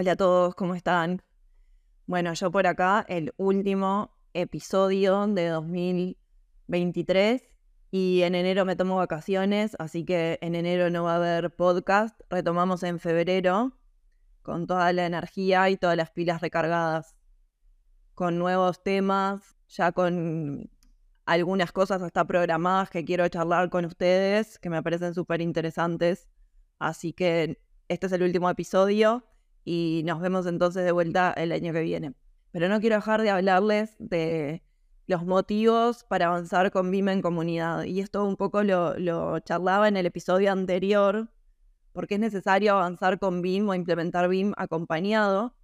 Hola a todos, ¿cómo están? Bueno, yo por acá, el último episodio de 2023 y en enero me tomo vacaciones, así que en enero no va a haber podcast. Retomamos en febrero con toda la energía y todas las pilas recargadas, con nuevos temas, ya con algunas cosas hasta programadas que quiero charlar con ustedes, que me parecen súper interesantes. Así que este es el último episodio y nos vemos entonces de vuelta el año que viene. Pero no quiero dejar de hablarles de los motivos para avanzar con BIM en comunidad. Y esto un poco lo, charlaba en el episodio anterior, porque es necesario avanzar con BIM o implementar BIM acompañado.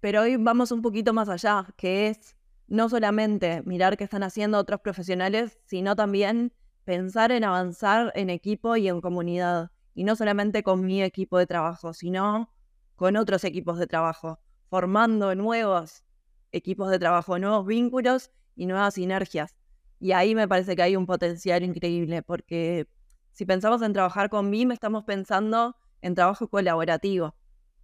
Pero hoy vamos un poquito más allá, que es no solamente mirar qué están haciendo otros profesionales, sino también pensar en avanzar en equipo y en comunidad. Y no solamente con mi equipo de trabajo, sino con otros equipos de trabajo, formando nuevos equipos de trabajo, nuevos vínculos y nuevas sinergias. Y ahí me parece que hay un potencial increíble, porque si pensamos en trabajar con BIM, estamos pensando en trabajo colaborativo.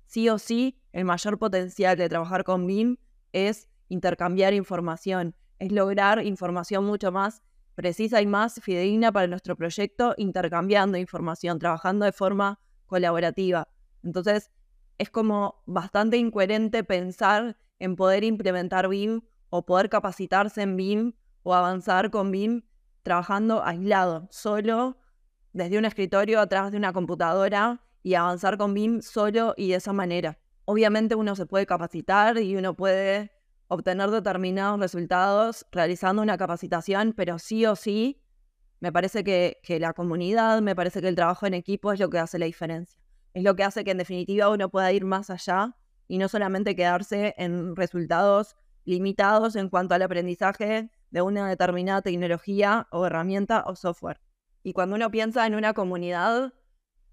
Sí o sí, el mayor potencial de trabajar con BIM es intercambiar información, es lograr información mucho más precisa y más fidedigna para nuestro proyecto, intercambiando información, trabajando de forma colaborativa. Entonces, es como bastante incoherente pensar en poder implementar BIM o poder capacitarse en BIM o avanzar con BIM trabajando aislado, solo desde un escritorio atrás de una computadora y avanzar con BIM solo y de esa manera. Obviamente uno se puede capacitar y uno puede obtener determinados resultados realizando una capacitación, pero sí o sí, me parece que, que la comunidad, me parece que el trabajo en equipo es lo que hace la diferencia. Es lo que hace que en definitiva uno pueda ir más allá y no solamente quedarse en resultados limitados en cuanto al aprendizaje de una determinada tecnología o herramienta o software. Y cuando uno piensa en una comunidad,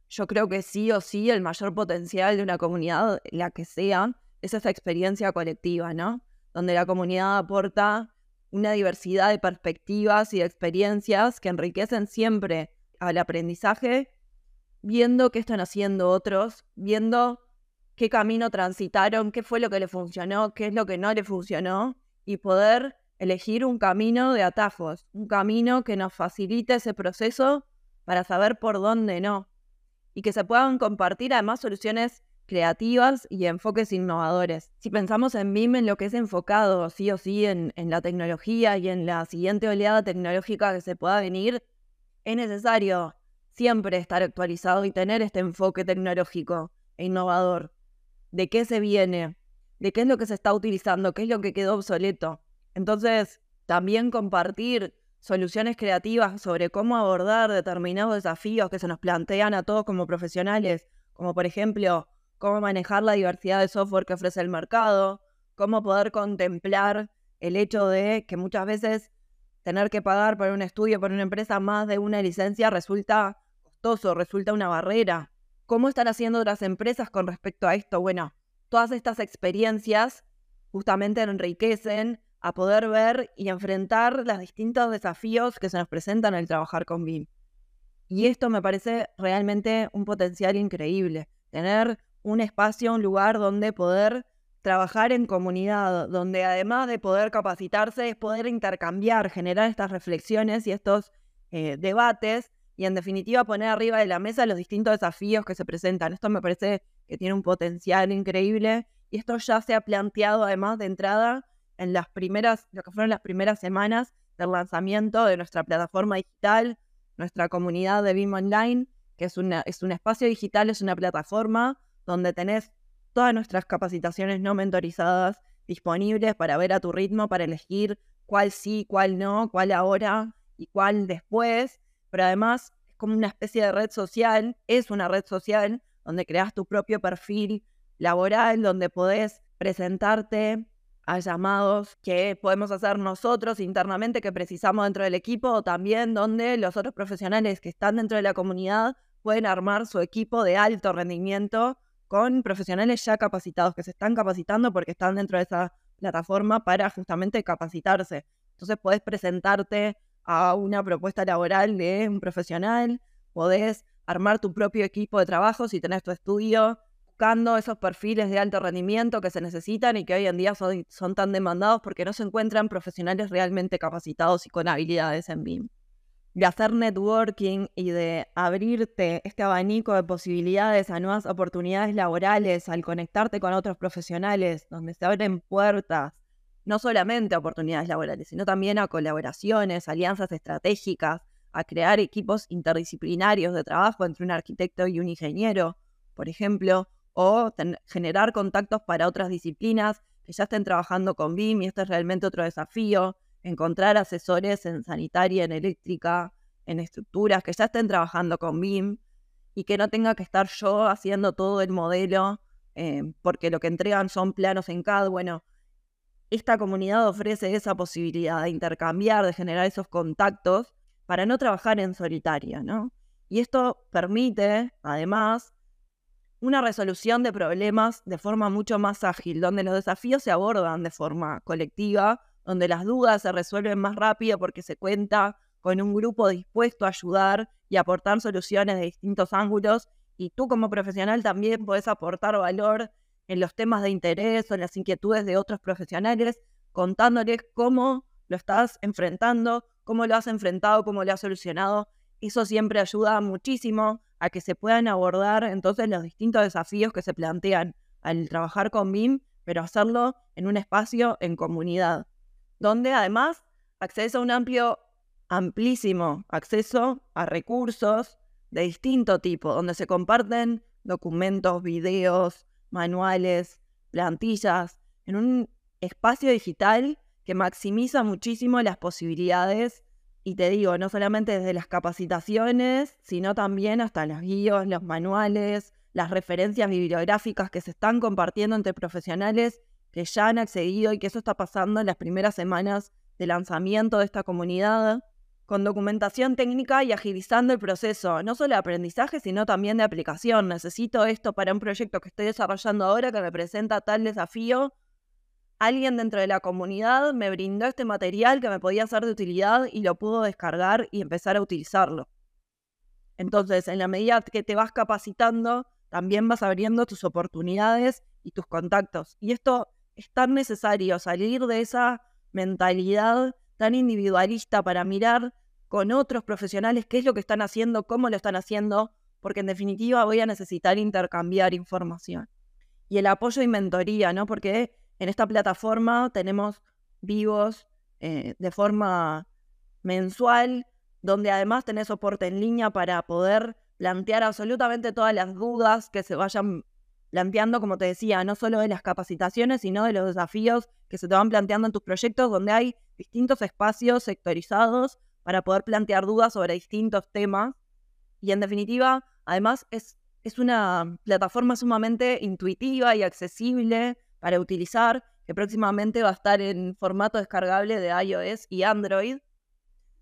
yo creo que sí o sí el mayor potencial de una comunidad, la que sea, es esa experiencia colectiva, ¿no? Donde la comunidad aporta una diversidad de perspectivas y experiencias que enriquecen siempre al aprendizaje, viendo qué están haciendo otros, viendo qué camino transitaron, qué fue lo que le funcionó, qué es lo que no le funcionó, y poder elegir un camino de atajos, un camino que nos facilite ese proceso para saber por dónde no, y que se puedan compartir además soluciones creativas y enfoques innovadores. Si pensamos en BIM en lo que es enfocado sí o sí en, en la tecnología y en la siguiente oleada tecnológica que se pueda venir, es necesario siempre estar actualizado y tener este enfoque tecnológico e innovador de qué se viene, de qué es lo que se está utilizando, qué es lo que quedó obsoleto. Entonces, también compartir soluciones creativas sobre cómo abordar determinados desafíos que se nos plantean a todos como profesionales, como por ejemplo, cómo manejar la diversidad de software que ofrece el mercado, cómo poder contemplar el hecho de que muchas veces tener que pagar por un estudio, por una empresa, más de una licencia resulta resulta una barrera. ¿Cómo están haciendo otras empresas con respecto a esto? Bueno, todas estas experiencias justamente enriquecen a poder ver y enfrentar los distintos desafíos que se nos presentan al trabajar con BIM. Y esto me parece realmente un potencial increíble, tener un espacio, un lugar donde poder trabajar en comunidad, donde además de poder capacitarse es poder intercambiar, generar estas reflexiones y estos eh, debates y en definitiva poner arriba de la mesa los distintos desafíos que se presentan. Esto me parece que tiene un potencial increíble y esto ya se ha planteado además de entrada en las primeras, lo que fueron las primeras semanas del lanzamiento de nuestra plataforma digital, nuestra comunidad de BIM Online, que es, es un espacio digital, es una plataforma donde tenés todas nuestras capacitaciones no mentorizadas disponibles para ver a tu ritmo, para elegir cuál sí, cuál no, cuál ahora y cuál después pero además como una especie de red social, es una red social donde creas tu propio perfil laboral, donde podés presentarte a llamados que podemos hacer nosotros internamente que precisamos dentro del equipo o también donde los otros profesionales que están dentro de la comunidad pueden armar su equipo de alto rendimiento con profesionales ya capacitados que se están capacitando porque están dentro de esa plataforma para justamente capacitarse. Entonces podés presentarte a una propuesta laboral de un profesional, podés armar tu propio equipo de trabajo si tenés tu estudio, buscando esos perfiles de alto rendimiento que se necesitan y que hoy en día son, tan demandados porque no se encuentran profesionales realmente capacitados y con habilidades en BIM de hacer networking y de abrirte este abanico de posibilidades a nuevas oportunidades laborales al conectarte con otros profesionales, donde se abren puertas, no solamente a oportunidades laborales, sino también a colaboraciones, alianzas estratégicas, a crear equipos interdisciplinarios de trabajo entre un arquitecto y un ingeniero, por ejemplo, o generar contactos para otras disciplinas que ya estén trabajando con BIM y este es realmente otro desafío encontrar asesores en sanitaria, en eléctrica, en estructuras, que ya estén trabajando con BIM y que no tenga que estar yo haciendo todo el modelo eh, porque lo que entregan son planos en CAD. Bueno, esta comunidad ofrece esa posibilidad de intercambiar, de generar esos contactos para no trabajar en solitaria, ¿no? Y esto permite, además, una resolución de problemas de forma mucho más ágil, donde los desafíos se abordan de forma colectiva donde las dudas se resuelven más rápido porque se cuenta con un grupo dispuesto a ayudar y aportar soluciones de distintos ángulos y tú como profesional también puedes aportar valor en los temas de interés o en las inquietudes de otros profesionales, contándoles cómo lo estás enfrentando, cómo lo has enfrentado, cómo lo has solucionado. Eso siempre ayuda muchísimo a que se puedan abordar entonces los distintos desafíos que se plantean al trabajar con BIM, pero hacerlo en un espacio en comunidad donde además accedes a un amplio, amplísimo acceso a recursos de distinto tipo, donde se comparten documentos, videos, manuales, plantillas, en un espacio digital que maximiza muchísimo las posibilidades y te digo, no solamente desde las capacitaciones, sino también hasta los guíos, los manuales, las referencias bibliográficas que se están compartiendo entre profesionales que ya han accedido y que eso está pasando en las primeras semanas de lanzamiento de esta comunidad, con documentación técnica y agilizando el proceso, no solo de aprendizaje, sino también de aplicación. Necesito esto para un proyecto que estoy desarrollando ahora que representa tal desafío. Alguien dentro de la comunidad me brindó este material que me podía ser de utilidad y lo pudo descargar y empezar a utilizarlo. Entonces, en la medida que te vas capacitando, también vas abriendo tus oportunidades y tus contactos. Y esto es tan necesario salir de esa mentalidad tan individualista para mirar con otros profesionales qué es lo que están haciendo, cómo lo están haciendo, porque en definitiva voy a necesitar intercambiar información. Y el apoyo y mentoría, ¿no? Porque en esta plataforma tenemos vivos eh, de forma mensual, donde además tenés soporte en línea para poder plantear absolutamente todas las dudas que se vayan planteando, como te decía, no solo de las capacitaciones, sino de los desafíos que se te van planteando en tus proyectos, donde hay distintos espacios sectorizados para poder plantear dudas sobre distintos temas. Y en definitiva, además es, es una plataforma sumamente intuitiva y accesible para utilizar, que próximamente va a estar en formato descargable de iOS y Android,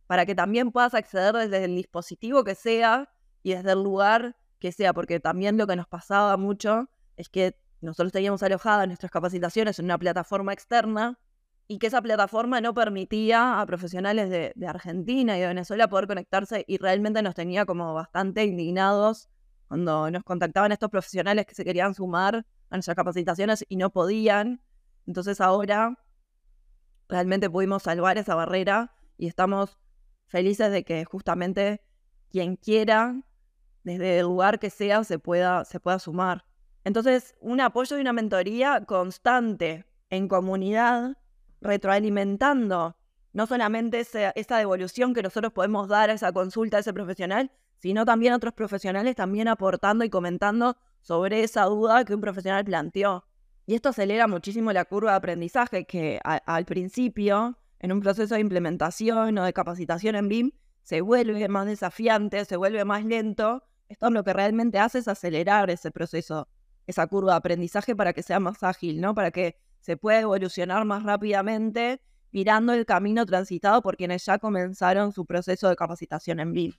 para que también puedas acceder desde el dispositivo que sea y desde el lugar que sea, porque también lo que nos pasaba mucho es que nosotros teníamos alojadas nuestras capacitaciones en una plataforma externa y que esa plataforma no permitía a profesionales de, Argentina y de Venezuela poder conectarse y realmente nos tenía como bastante indignados cuando nos contactaban estos profesionales que se querían sumar a nuestras capacitaciones y no podían. Entonces ahora realmente pudimos salvar esa barrera y estamos felices de que justamente quien quiera, desde el lugar que sea, se pueda, se pueda sumar. Entonces, un apoyo y una mentoría constante en comunidad, retroalimentando no solamente esa, devolución que nosotros podemos dar a esa consulta a ese profesional, sino también otros profesionales también aportando y comentando sobre esa duda que un profesional planteó. Y esto acelera muchísimo la curva de aprendizaje que al principio, en un proceso de implementación o de capacitación en BIM, se vuelve más desafiante, se vuelve más lento, esto lo que realmente hace es acelerar ese proceso, esa curva de aprendizaje para que sea más ágil, ¿no? Para que se pueda evolucionar más rápidamente mirando el camino transitado por quienes ya comenzaron su proceso de capacitación en BIM.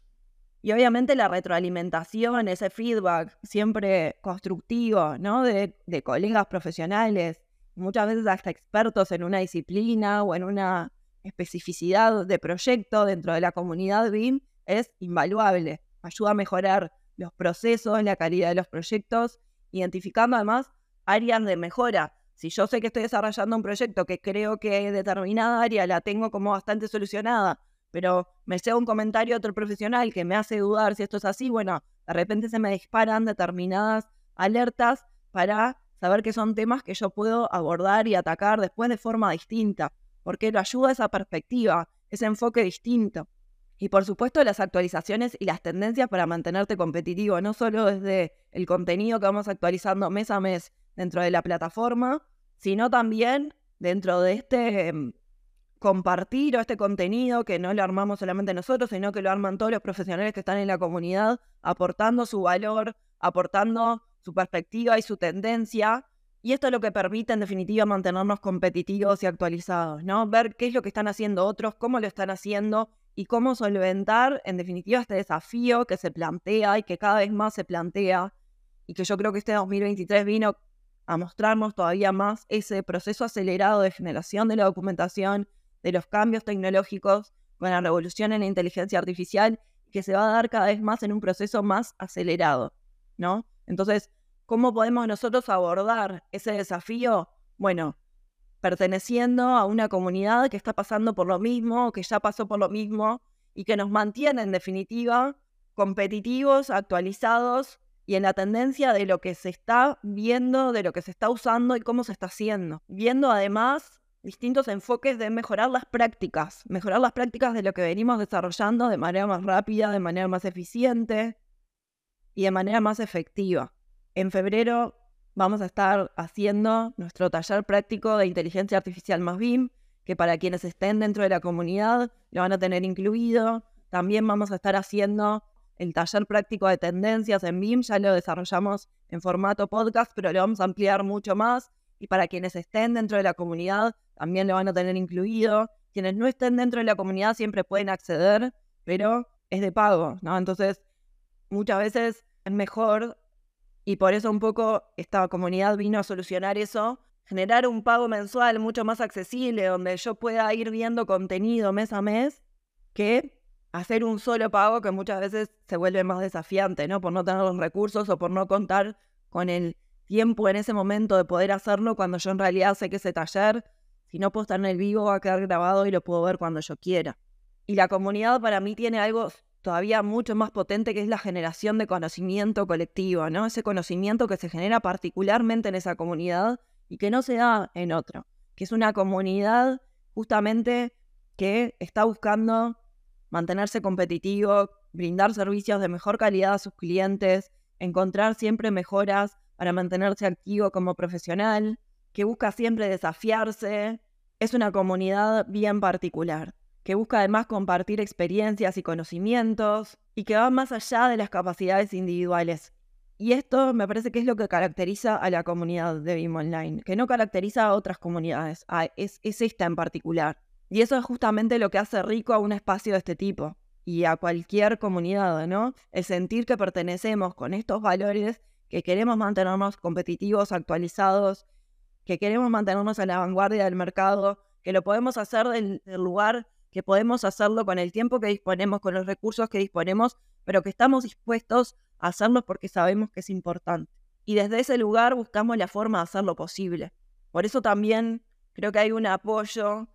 Y obviamente la retroalimentación, ese feedback siempre constructivo, ¿no? De, de colegas profesionales, muchas veces hasta expertos en una disciplina o en una especificidad de proyecto dentro de la comunidad BIM, es invaluable. Ayuda a mejorar los procesos, la calidad de los proyectos, identificando además áreas de mejora. Si yo sé que estoy desarrollando un proyecto que creo que determinada área la tengo como bastante solucionada, pero me llega un comentario de otro profesional que me hace dudar si esto es así, bueno, de repente se me disparan determinadas alertas para saber que son temas que yo puedo abordar y atacar después de forma distinta, porque lo ayuda esa perspectiva, ese enfoque distinto. Y por supuesto las actualizaciones y las tendencias para mantenerte competitivo, no solo desde el contenido que vamos actualizando mes a mes dentro de la plataforma, sino también dentro de este em, compartir o este contenido que no lo armamos solamente nosotros, sino que lo arman todos los profesionales que están en la comunidad, aportando su valor, aportando su perspectiva y su tendencia. Y esto es lo que permite, en definitiva, mantenernos competitivos y actualizados, ¿no? Ver qué es lo que están haciendo otros, cómo lo están haciendo y cómo solventar, en definitiva, este desafío que se plantea y que cada vez más se plantea y que yo creo que este 2023 vino a mostrarnos todavía más ese proceso acelerado de generación de la documentación, de los cambios tecnológicos con la revolución en la inteligencia artificial, que se va a dar cada vez más en un proceso más acelerado, ¿no? Entonces, ¿cómo podemos nosotros abordar ese desafío? Bueno, perteneciendo a una comunidad que está pasando por lo mismo, que ya pasó por lo mismo y que nos mantiene en definitiva competitivos, actualizados y en la tendencia de lo que se está viendo, de lo que se está usando y cómo se está haciendo. Viendo además distintos enfoques de mejorar las prácticas, mejorar las prácticas de lo que venimos desarrollando de manera más rápida, de manera más eficiente y de manera más efectiva. En febrero vamos a estar haciendo nuestro taller práctico de inteligencia artificial más BIM, que para quienes estén dentro de la comunidad lo van a tener incluido. También vamos a estar haciendo el taller práctico de tendencias en BIM, ya lo desarrollamos en formato podcast, pero lo vamos a ampliar mucho más. Y para quienes estén dentro de la comunidad, también lo van a tener incluido. Quienes no estén dentro de la comunidad siempre pueden acceder, pero es de pago, ¿no? Entonces, muchas veces es mejor y por eso un poco esta comunidad vino a solucionar eso, generar un pago mensual mucho más accesible, donde yo pueda ir viendo contenido mes a mes, que hacer un solo pago que muchas veces se vuelve más desafiante, ¿no? Por no tener los recursos o por no contar con el tiempo en ese momento de poder hacerlo cuando yo en realidad sé que ese taller, si no puedo estar en el vivo, va a quedar grabado y lo puedo ver cuando yo quiera. Y la comunidad para mí tiene algo todavía mucho más potente que es la generación de conocimiento colectivo, ¿no? Ese conocimiento que se genera particularmente en esa comunidad y que no se da en otro, que es una comunidad justamente que está buscando mantenerse competitivo, brindar servicios de mejor calidad a sus clientes, encontrar siempre mejoras para mantenerse activo como profesional, que busca siempre desafiarse. Es una comunidad bien particular que busca además compartir experiencias y conocimientos y que va más allá de las capacidades individuales. Y esto me parece que es lo que caracteriza a la comunidad de BIM Online, que no caracteriza a otras comunidades, es, es esta en particular. Y eso es justamente lo que hace rico a un espacio de este tipo y a cualquier comunidad, ¿no? El sentir que pertenecemos con estos valores, que queremos mantenernos competitivos, actualizados, que queremos mantenernos a la vanguardia del mercado, que lo podemos hacer del lugar que podemos hacerlo con el tiempo que disponemos, con los recursos que disponemos, pero que estamos dispuestos a hacerlo porque sabemos que es importante. Y desde ese lugar buscamos la forma de hacerlo posible. Por eso también creo que hay un apoyo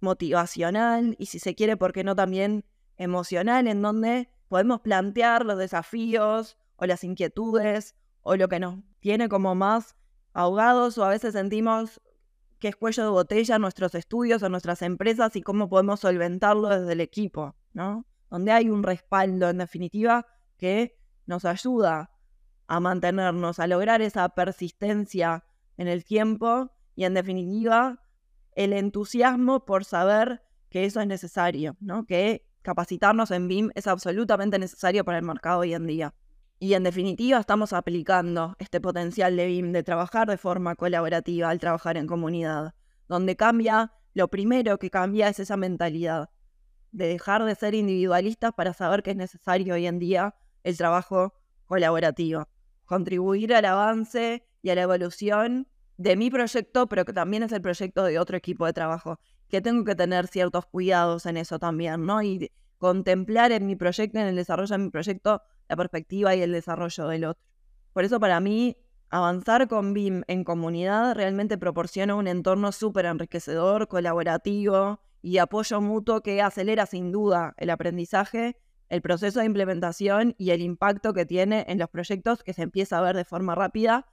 motivacional y si se quiere, ¿por qué no también emocional, en donde podemos plantear los desafíos o las inquietudes o lo que nos tiene como más ahogados o a veces sentimos qué es cuello de botella nuestros estudios o nuestras empresas y cómo podemos solventarlo desde el equipo, ¿no? Donde hay un respaldo, en definitiva, que nos ayuda a mantenernos, a lograr esa persistencia en el tiempo y, en definitiva, el entusiasmo por saber que eso es necesario, ¿no? Que capacitarnos en BIM es absolutamente necesario para el mercado hoy en día. Y en definitiva estamos aplicando este potencial de BIM de trabajar de forma colaborativa al trabajar en comunidad, donde cambia, lo primero que cambia es esa mentalidad de dejar de ser individualistas para saber que es necesario hoy en día el trabajo colaborativo, contribuir al avance y a la evolución de mi proyecto, pero que también es el proyecto de otro equipo de trabajo, que tengo que tener ciertos cuidados en eso también, ¿no? Y contemplar en mi proyecto, en el desarrollo de mi proyecto, la perspectiva y el desarrollo del otro. Por eso para mí, avanzar con BIM en comunidad realmente proporciona un entorno súper enriquecedor, colaborativo y apoyo mutuo que acelera sin duda el aprendizaje, el proceso de implementación y el impacto que tiene en los proyectos que se empieza a ver de forma rápida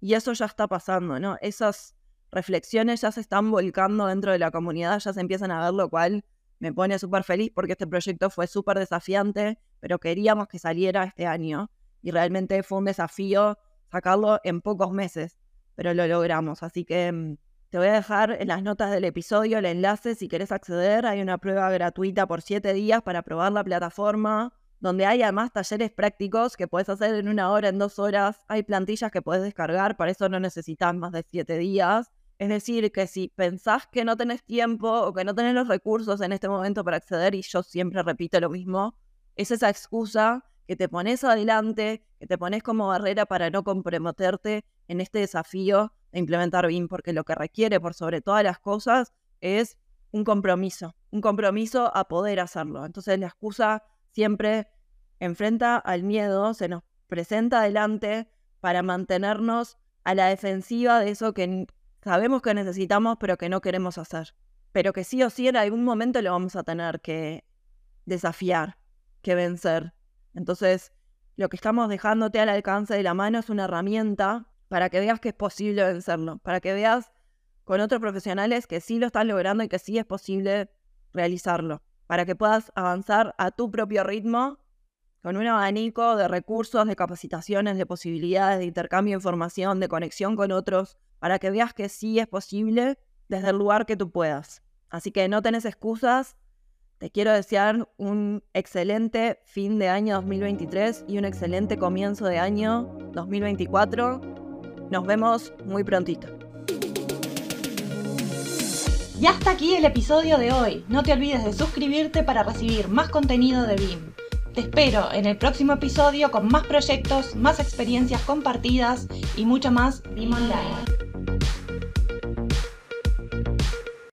y eso ya está pasando, ¿no? Esas reflexiones ya se están volcando dentro de la comunidad, ya se empiezan a ver, lo cual me pone súper feliz porque este proyecto fue súper desafiante, pero queríamos que saliera este año y realmente fue un desafío sacarlo en pocos meses, pero lo logramos. Así que mm, te voy a dejar en las notas del episodio el enlace si querés acceder. Hay una prueba gratuita por siete días para probar la plataforma donde hay además talleres prácticos que puedes hacer en una hora, en dos horas. Hay plantillas que puedes descargar, para eso no necesitas más de siete días. Es decir, que si pensás que no tenés tiempo o que no tenés los recursos en este momento para acceder, y yo siempre repito lo mismo, es esa excusa que te pones adelante, que te pones como barrera para no comprometerte en este desafío de implementar BIM, porque lo que requiere por sobre todas las cosas es un compromiso, un compromiso a poder hacerlo. Entonces la excusa siempre enfrenta al miedo, se nos presenta adelante para mantenernos a la defensiva de eso que sabemos que necesitamos pero que no queremos hacer. Pero que sí o sí en algún momento lo vamos a tener que desafiar, que vencer. Entonces, lo que estamos dejándote al alcance de la mano es una herramienta para que veas que es posible vencerlo, para que veas con otros profesionales que sí lo están logrando y que sí es posible realizarlo para que puedas avanzar a tu propio ritmo con un abanico de recursos, de capacitaciones, de posibilidades, de intercambio de información, de conexión con otros, para que veas que sí es posible desde el lugar que tú puedas. Así que no tenés excusas. Te quiero desear un excelente fin de año 2023 y un excelente comienzo de año 2024. Nos vemos muy prontito. Y hasta aquí el episodio de hoy. No te olvides de suscribirte para recibir más contenido de BIM. Te espero en el próximo episodio con más proyectos, más experiencias compartidas y mucho más BIM Online.